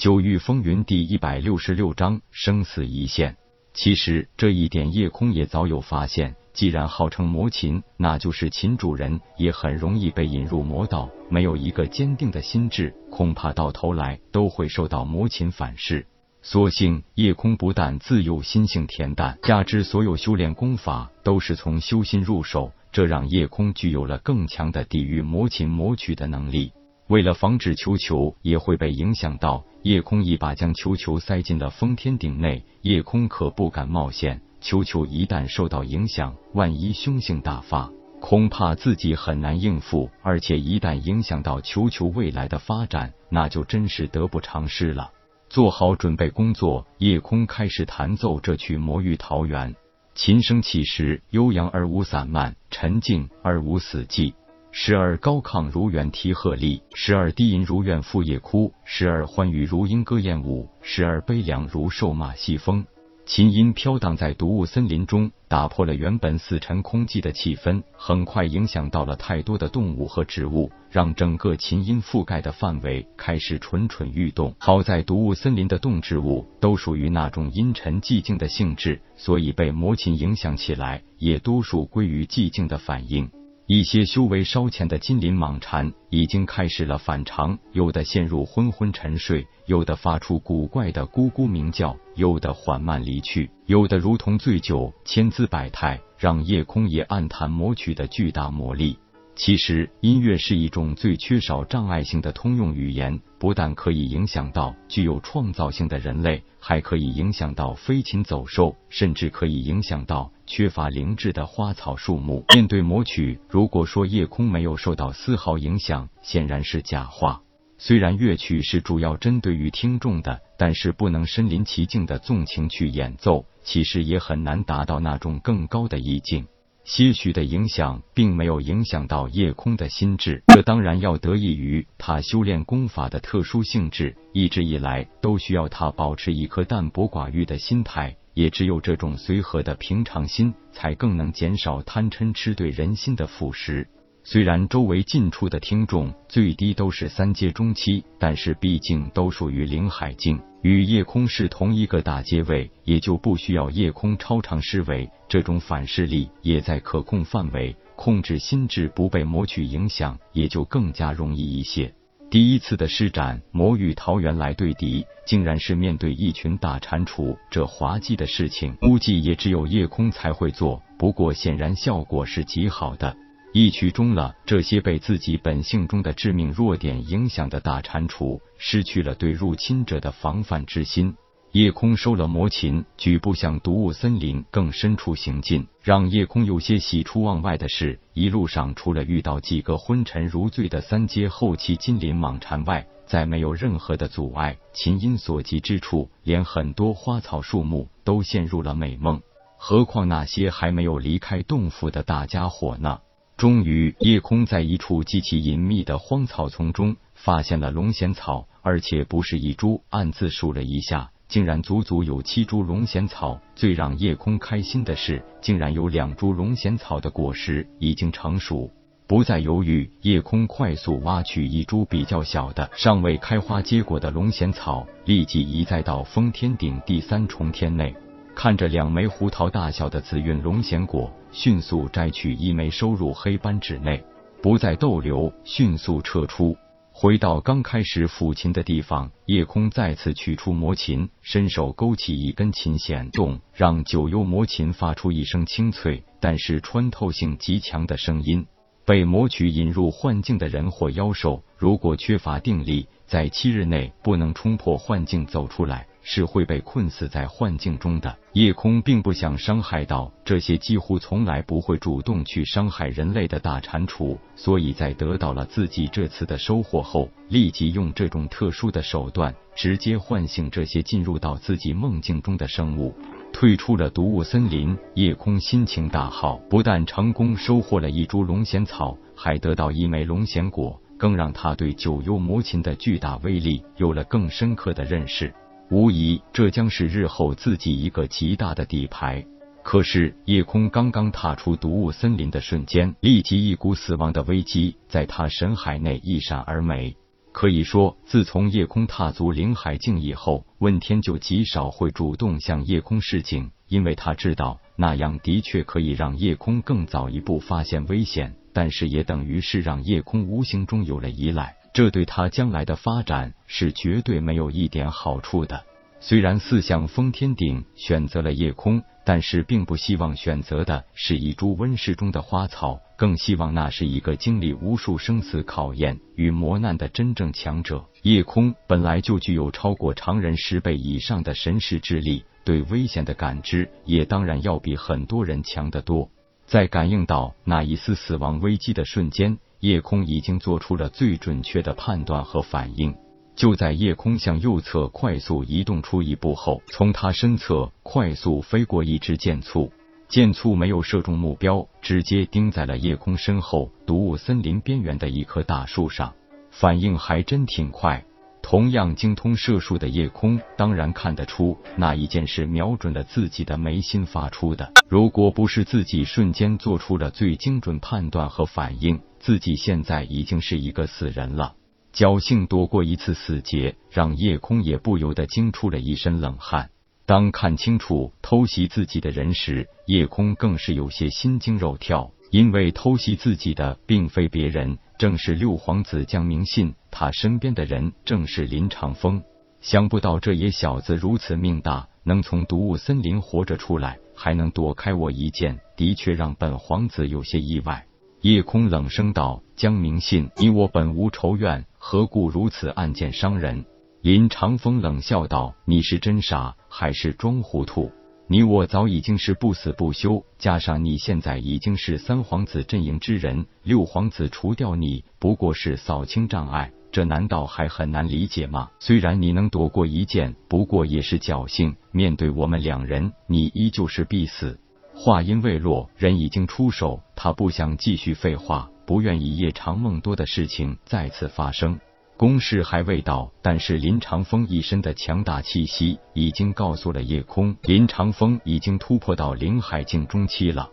九域风云第一百六十六章生死一线。其实这一点叶空也早有发现。既然号称魔琴，那就是琴主人也很容易被引入魔道。没有一个坚定的心智，恐怕到头来都会受到魔琴反噬。所幸叶空不但自幼心性恬淡，加之所有修炼功法都是从修心入手，这让叶空具有了更强的抵御魔琴魔曲的能力。为了防止球球也会被影响到，夜空一把将球球塞进了封天顶内。夜空可不敢冒险，球球一旦受到影响，万一凶性大发，恐怕自己很难应付。而且一旦影响到球球未来的发展，那就真是得不偿失了。做好准备工作，夜空开始弹奏这曲《魔域桃源》。琴声起时悠扬而无散漫，沉静而无死寂。时而高亢如远啼鹤唳，时而低吟如怨妇夜哭，时而欢愉如莺歌燕舞，时而悲凉如兽马戏风。琴音飘荡在毒雾森林中，打破了原本死沉空寂的气氛，很快影响到了太多的动物和植物，让整个琴音覆盖的范围开始蠢蠢欲动。好在毒雾森林的动植物都属于那种阴沉寂静的性质，所以被魔琴影响起来，也多数归于寂静的反应。一些修为稍浅的金鳞蟒蝉已经开始了反常，有的陷入昏昏沉睡，有的发出古怪的咕咕鸣叫，有的缓慢离去，有的如同醉酒，千姿百态，让夜空也暗叹魔曲的巨大魔力。其实，音乐是一种最缺少障碍性的通用语言，不但可以影响到具有创造性的人类，还可以影响到飞禽走兽，甚至可以影响到缺乏灵智的花草树木。面对魔曲，如果说夜空没有受到丝毫影响，显然是假话。虽然乐曲是主要针对于听众的，但是不能身临其境的纵情去演奏，其实也很难达到那种更高的意境。些许的影响，并没有影响到夜空的心智，这当然要得益于他修炼功法的特殊性质。一直以来，都需要他保持一颗淡泊寡欲的心态，也只有这种随和的平常心，才更能减少贪嗔痴对人心的腐蚀。虽然周围近处的听众最低都是三阶中期，但是毕竟都属于灵海境，与夜空是同一个大阶位，也就不需要夜空超常施为，这种反噬力也在可控范围，控制心智不被魔曲影响，也就更加容易一些。第一次的施展魔与桃源来对敌，竟然是面对一群大蟾蜍，这滑稽的事情，估计也只有夜空才会做。不过显然效果是极好的。一曲终了，这些被自己本性中的致命弱点影响的大蟾蜍，失去了对入侵者的防范之心。夜空收了魔琴，举步向毒雾森林更深处行进。让夜空有些喜出望外的是，一路上除了遇到几个昏沉如醉的三阶后期金鳞蟒蝉外，再没有任何的阻碍。琴音所及之处，连很多花草树木都陷入了美梦。何况那些还没有离开洞府的大家伙呢？终于，夜空在一处极其隐秘的荒草丛中发现了龙涎草，而且不是一株。暗自数了一下，竟然足足有七株龙涎草。最让夜空开心的是，竟然有两株龙涎草的果实已经成熟。不再犹豫，夜空快速挖取一株比较小的、尚未开花结果的龙涎草，立即移栽到封天顶第三重天内。看着两枚胡桃大小的紫韵龙涎果，迅速摘取一枚收入黑斑纸内，不再逗留，迅速撤出，回到刚开始抚琴的地方。夜空再次取出魔琴，伸手勾起一根琴弦，动，让九幽魔琴发出一声清脆但是穿透性极强的声音。被魔曲引入幻境的人或妖兽，如果缺乏定力，在七日内不能冲破幻境走出来。是会被困死在幻境中的。夜空并不想伤害到这些几乎从来不会主动去伤害人类的大蟾蜍，所以在得到了自己这次的收获后，立即用这种特殊的手段，直接唤醒这些进入到自己梦境中的生物，退出了毒雾森林。夜空心情大好，不但成功收获了一株龙涎草，还得到一枚龙涎果，更让他对九幽魔琴的巨大威力有了更深刻的认识。无疑，这将是日后自己一个极大的底牌。可是，夜空刚刚踏出毒雾森林的瞬间，立即一股死亡的危机在他神海内一闪而没。可以说，自从夜空踏足灵海境以后，问天就极少会主动向夜空示警，因为他知道那样的确可以让夜空更早一步发现危险，但是也等于是让夜空无形中有了依赖，这对他将来的发展是绝对没有一点好处的。虽然四象封天顶选择了夜空，但是并不希望选择的是一株温室中的花草，更希望那是一个经历无数生死考验与磨难的真正强者。夜空本来就具有超过常人十倍以上的神识之力，对危险的感知也当然要比很多人强得多。在感应到那一丝死亡危机的瞬间，夜空已经做出了最准确的判断和反应。就在夜空向右侧快速移动出一步后，从他身侧快速飞过一只箭簇，箭簇没有射中目标，直接钉在了夜空身后毒雾森林边缘的一棵大树上。反应还真挺快。同样精通射术的夜空，当然看得出那一剑是瞄准了自己的眉心发出的。如果不是自己瞬间做出了最精准判断和反应，自己现在已经是一个死人了。侥幸躲过一次死劫，让夜空也不由得惊出了一身冷汗。当看清楚偷袭自己的人时，夜空更是有些心惊肉跳，因为偷袭自己的并非别人，正是六皇子江明信。他身边的人正是林长风。想不到这野小子如此命大，能从毒雾森林活着出来，还能躲开我一剑，的确让本皇子有些意外。夜空冷声道：“江明信，你我本无仇怨。”何故如此暗箭伤人？林长风冷笑道：“你是真傻还是装糊涂？你我早已经是不死不休，加上你现在已经是三皇子阵营之人，六皇子除掉你不过是扫清障碍，这难道还很难理解吗？虽然你能躲过一剑，不过也是侥幸。面对我们两人，你依旧是必死。”话音未落，人已经出手，他不想继续废话。不愿意夜长梦多的事情再次发生，攻势还未到，但是林长风一身的强大气息已经告诉了夜空，林长风已经突破到灵海境中期了。